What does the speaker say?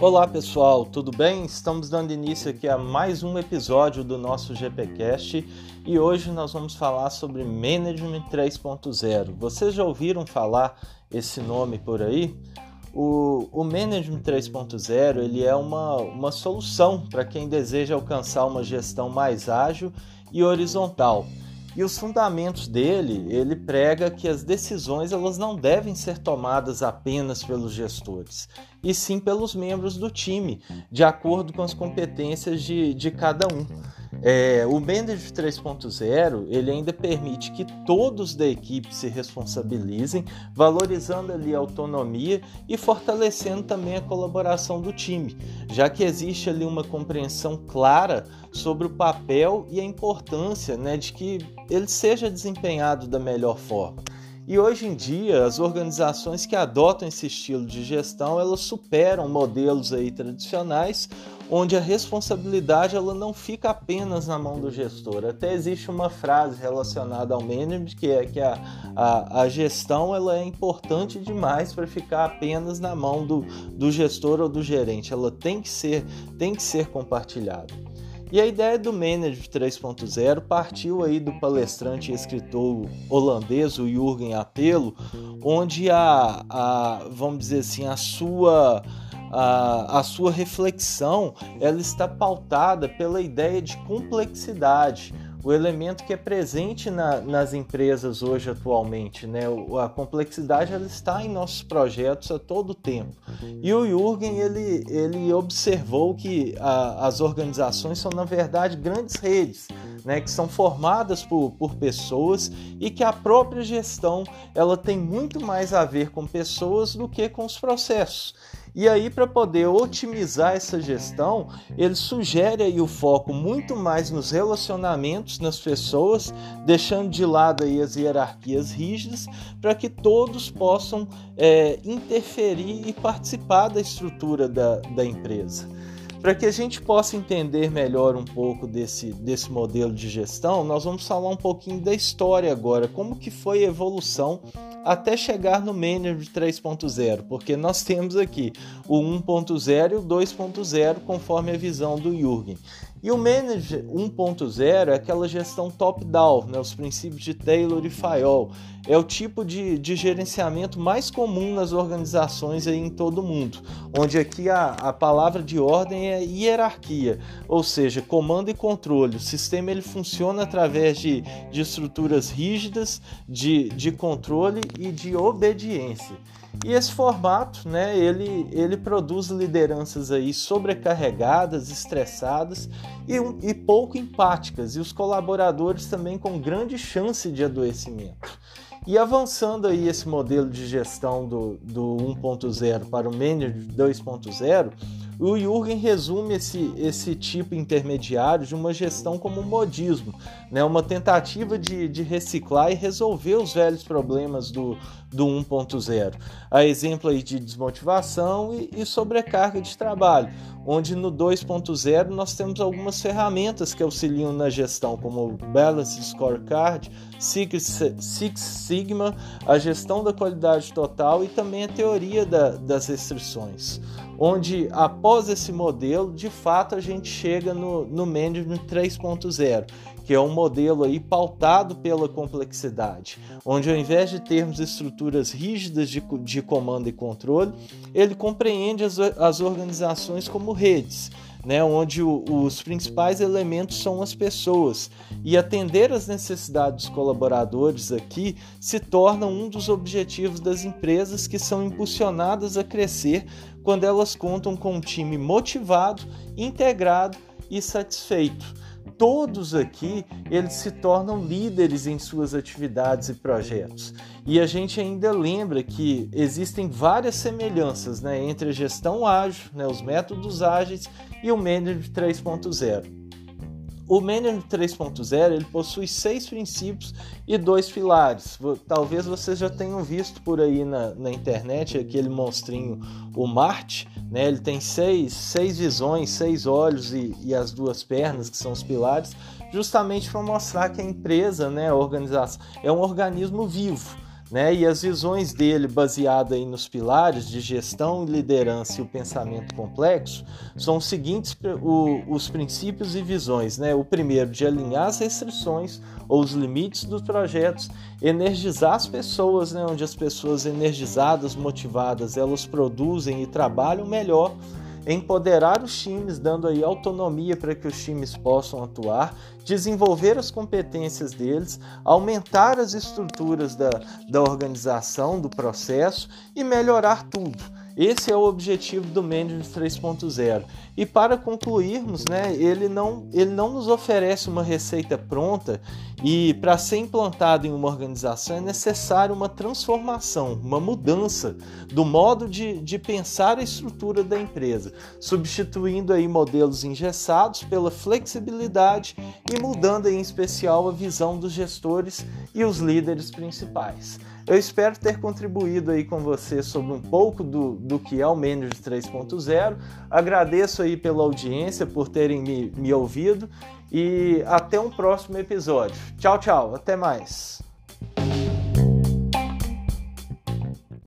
Olá pessoal, tudo bem? Estamos dando início aqui a mais um episódio do nosso GPcast e hoje nós vamos falar sobre Management 3.0. Vocês já ouviram falar esse nome por aí? O, o Management 3.0 ele é uma, uma solução para quem deseja alcançar uma gestão mais ágil e horizontal. E os fundamentos dele, ele prega que as decisões elas não devem ser tomadas apenas pelos gestores, e sim pelos membros do time, de acordo com as competências de, de cada um. É, o Manage 3.0 ele ainda permite que todos da equipe se responsabilizem, valorizando ali a autonomia e fortalecendo também a colaboração do time, já que existe ali uma compreensão clara sobre o papel e a importância né, de que ele seja desempenhado da melhor forma. E hoje em dia, as organizações que adotam esse estilo de gestão, elas superam modelos aí tradicionais, onde a responsabilidade ela não fica apenas na mão do gestor. Até existe uma frase relacionada ao management que é que a, a, a gestão ela é importante demais para ficar apenas na mão do, do gestor ou do gerente. Ela tem que ser, tem que ser compartilhada. E a ideia do Manager 3.0 partiu aí do palestrante e escritor holandês, o Jürgen Apelo, onde a, a vamos dizer assim, a sua a, a sua reflexão ela está pautada pela ideia de complexidade o elemento que é presente na, nas empresas hoje atualmente, né? A complexidade ela está em nossos projetos a todo tempo. E o Jürgen ele, ele observou que a, as organizações são na verdade grandes redes, né? Que são formadas por, por pessoas e que a própria gestão ela tem muito mais a ver com pessoas do que com os processos. E aí, para poder otimizar essa gestão, ele sugere aí o foco muito mais nos relacionamentos, nas pessoas, deixando de lado aí as hierarquias rígidas, para que todos possam é, interferir e participar da estrutura da, da empresa. Para que a gente possa entender melhor um pouco desse, desse modelo de gestão, nós vamos falar um pouquinho da história agora, como que foi a evolução até chegar no Manager 3.0, porque nós temos aqui o 1.0 e o 2.0 conforme a visão do Jürgen. E o Manager 1.0 é aquela gestão top-down, né, os princípios de Taylor e Fayol. É o tipo de, de gerenciamento mais comum nas organizações aí em todo o mundo, onde aqui a, a palavra de ordem é hierarquia, ou seja, comando e controle. O sistema ele funciona através de, de estruturas rígidas, de, de controle e de obediência. E esse formato, né, ele, ele produz lideranças aí sobrecarregadas, estressadas e, e pouco empáticas, e os colaboradores também com grande chance de adoecimento. E avançando aí esse modelo de gestão do, do 1.0 para o Manager 2.0, o Jürgen resume esse, esse tipo intermediário de uma gestão como um modismo, né? uma tentativa de, de reciclar e resolver os velhos problemas do, do 1.0. A exemplo aí de desmotivação e, e sobrecarga de trabalho, onde no 2.0 nós temos algumas ferramentas que auxiliam na gestão, como o Balance Scorecard, Six, Six Sigma, a gestão da qualidade total e também a teoria da, das restrições onde após esse modelo, de fato a gente chega no, no Management 3.0, que é um modelo aí pautado pela complexidade, onde ao invés de termos estruturas rígidas de, de comando e controle, ele compreende as, as organizações como redes, né, onde o, os principais elementos são as pessoas. E atender às necessidades dos colaboradores aqui se torna um dos objetivos das empresas que são impulsionadas a crescer quando elas contam com um time motivado, integrado e satisfeito todos aqui eles se tornam líderes em suas atividades e projetos. E a gente ainda lembra que existem várias semelhanças né, entre a gestão ágil, né, os métodos ágeis e o Management 3.0. O Management 3.0 ele possui seis princípios e dois pilares. Talvez vocês já tenham visto por aí na, na internet aquele monstrinho, o Marte. Né? Ele tem seis, seis visões, seis olhos e, e as duas pernas, que são os pilares, justamente para mostrar que a empresa, né, a organização, é um organismo vivo Né? E as visões dele, baseadas nos pilares de gestão, liderança e o pensamento complexo, são os seguintes o, os princípios e visões. Né? O primeiro, de alinhar as restrições ou os limites dos projetos, energizar as pessoas, né? onde as pessoas energizadas, motivadas, elas produzem e trabalham melhor empoderar os times, dando aí autonomia para que os times possam atuar, desenvolver as competências deles, aumentar as estruturas da, da organização, do processo e melhorar tudo. Esse é o objetivo do Management 3.0. E para concluirmos, né, ele, não, ele não nos oferece uma receita pronta e para ser implantado em uma organização é necessário uma transformação, uma mudança do modo de, de pensar a estrutura da empresa, substituindo aí modelos engessados pela flexibilidade e mudando em especial a visão dos gestores e os líderes principais. Eu espero ter contribuído aí com você sobre um pouco do, do que é o Manager 3.0. Agradeço aí pela audiência, por terem me, me ouvido e até um próximo episódio. Tchau, tchau, até mais.